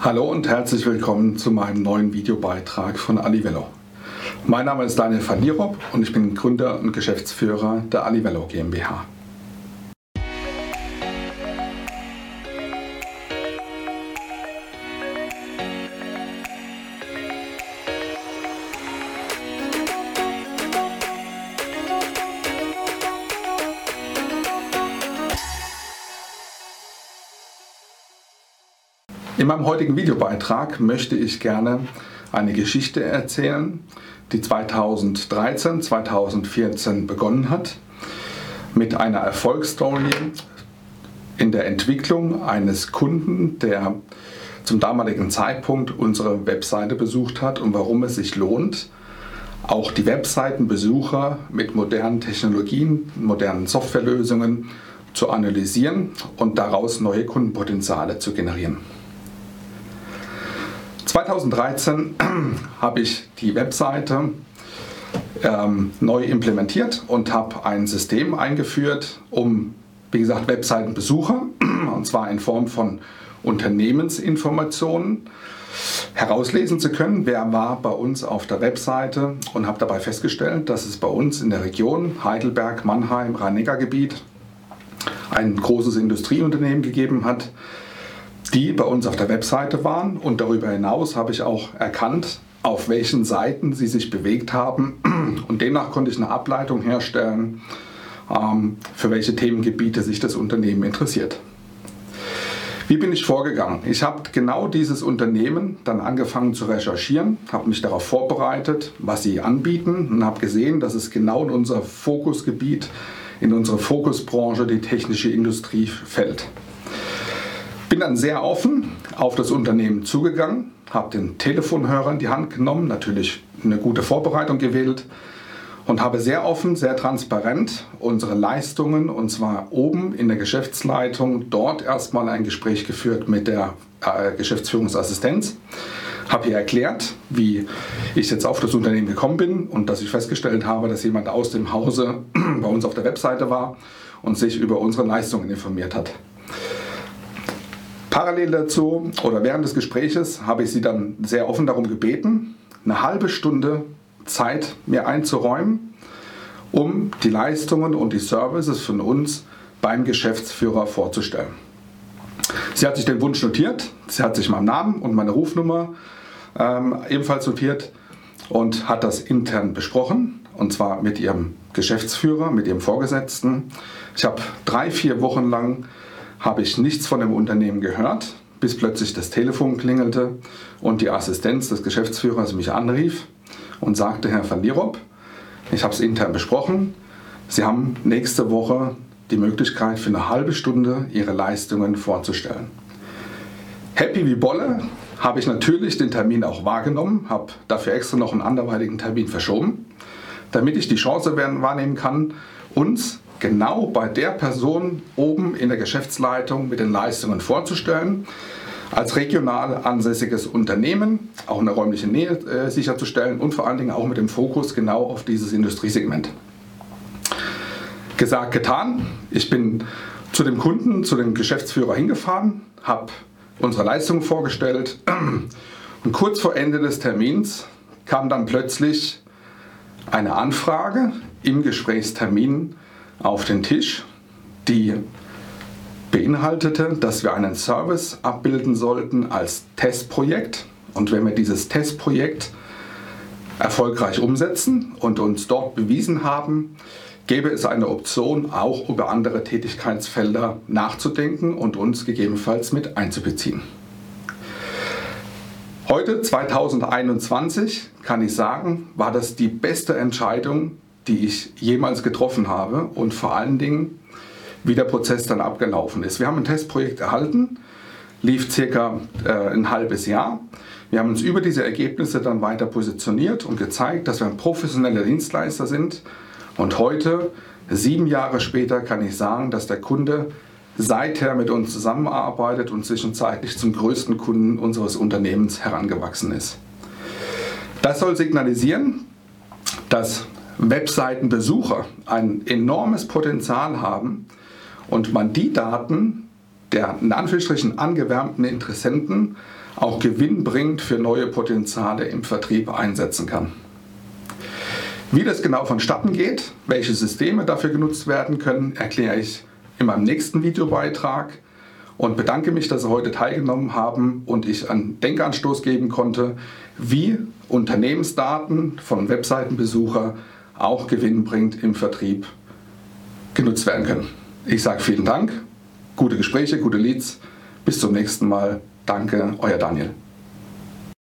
Hallo und herzlich willkommen zu meinem neuen Videobeitrag von Alivello. Mein Name ist Daniel van Dierop und ich bin Gründer und Geschäftsführer der Alivello GmbH. In meinem heutigen Videobeitrag möchte ich gerne eine Geschichte erzählen, die 2013, 2014 begonnen hat, mit einer Erfolgsstory in der Entwicklung eines Kunden, der zum damaligen Zeitpunkt unsere Webseite besucht hat und warum es sich lohnt, auch die Webseitenbesucher mit modernen Technologien, modernen Softwarelösungen zu analysieren und daraus neue Kundenpotenziale zu generieren. 2013 habe ich die Webseite ähm, neu implementiert und habe ein System eingeführt, um, wie gesagt, Webseitenbesucher, und zwar in Form von Unternehmensinformationen, herauslesen zu können, wer war bei uns auf der Webseite und habe dabei festgestellt, dass es bei uns in der Region Heidelberg, Mannheim, Rhein-Neckar-Gebiet ein großes Industrieunternehmen gegeben hat, die bei uns auf der Webseite waren. Und darüber hinaus habe ich auch erkannt, auf welchen Seiten sie sich bewegt haben. Und demnach konnte ich eine Ableitung herstellen, ähm, für welche Themengebiete sich das Unternehmen interessiert. Wie bin ich vorgegangen? Ich habe genau dieses Unternehmen dann angefangen zu recherchieren, habe mich darauf vorbereitet, was sie anbieten und habe gesehen, dass es genau in unser Fokusgebiet, in unsere Fokusbranche, die technische Industrie fällt. Bin dann sehr offen auf das Unternehmen zugegangen, habe den Telefonhörer in die Hand genommen, natürlich eine gute Vorbereitung gewählt und habe sehr offen, sehr transparent unsere Leistungen und zwar oben in der Geschäftsleitung dort erstmal ein Gespräch geführt mit der äh, Geschäftsführungsassistenz. Habe ihr erklärt, wie ich jetzt auf das Unternehmen gekommen bin und dass ich festgestellt habe, dass jemand aus dem Hause bei uns auf der Webseite war und sich über unsere Leistungen informiert hat. Parallel dazu oder während des Gespräches habe ich sie dann sehr offen darum gebeten, eine halbe Stunde Zeit mir einzuräumen, um die Leistungen und die Services von uns beim Geschäftsführer vorzustellen. Sie hat sich den Wunsch notiert, sie hat sich meinen Namen und meine Rufnummer ähm, ebenfalls notiert und hat das intern besprochen, und zwar mit ihrem Geschäftsführer, mit ihrem Vorgesetzten. Ich habe drei, vier Wochen lang habe ich nichts von dem Unternehmen gehört, bis plötzlich das Telefon klingelte und die Assistenz des Geschäftsführers mich anrief und sagte, Herr van Lierop, ich habe es intern besprochen, Sie haben nächste Woche die Möglichkeit für eine halbe Stunde Ihre Leistungen vorzustellen. Happy wie Bolle habe ich natürlich den Termin auch wahrgenommen, habe dafür extra noch einen anderweitigen Termin verschoben, damit ich die Chance wahrnehmen kann, uns genau bei der Person oben in der Geschäftsleitung mit den Leistungen vorzustellen. Als regional ansässiges Unternehmen auch eine räumliche Nähe äh, sicherzustellen und vor allen Dingen auch mit dem Fokus genau auf dieses Industriesegment. Gesagt, getan. Ich bin zu dem Kunden, zu dem Geschäftsführer hingefahren, habe unsere Leistungen vorgestellt und kurz vor Ende des Termins kam dann plötzlich eine Anfrage im Gesprächstermin auf den Tisch, die beinhaltete, dass wir einen Service abbilden sollten als Testprojekt. Und wenn wir dieses Testprojekt erfolgreich umsetzen und uns dort bewiesen haben, gäbe es eine Option, auch über andere Tätigkeitsfelder nachzudenken und uns gegebenenfalls mit einzubeziehen. Heute, 2021, kann ich sagen, war das die beste Entscheidung, die ich jemals getroffen habe und vor allen Dingen, wie der Prozess dann abgelaufen ist. Wir haben ein Testprojekt erhalten, lief circa äh, ein halbes Jahr. Wir haben uns über diese Ergebnisse dann weiter positioniert und gezeigt, dass wir ein professioneller Dienstleister sind. Und heute, sieben Jahre später, kann ich sagen, dass der Kunde seither mit uns zusammenarbeitet und zwischenzeitlich zum größten Kunden unseres Unternehmens herangewachsen ist. Das soll signalisieren, dass Webseitenbesucher ein enormes Potenzial haben und man die Daten der in Anführungsstrichen angewärmten Interessenten auch gewinnbringend für neue Potenziale im Vertrieb einsetzen kann. Wie das genau vonstatten geht, welche Systeme dafür genutzt werden können, erkläre ich in meinem nächsten Videobeitrag und bedanke mich, dass Sie heute teilgenommen haben und ich einen Denkanstoß geben konnte, wie Unternehmensdaten von Webseitenbesucher auch gewinnbringend im Vertrieb genutzt werden können. Ich sage vielen Dank, gute Gespräche, gute Leads. Bis zum nächsten Mal. Danke, euer Daniel.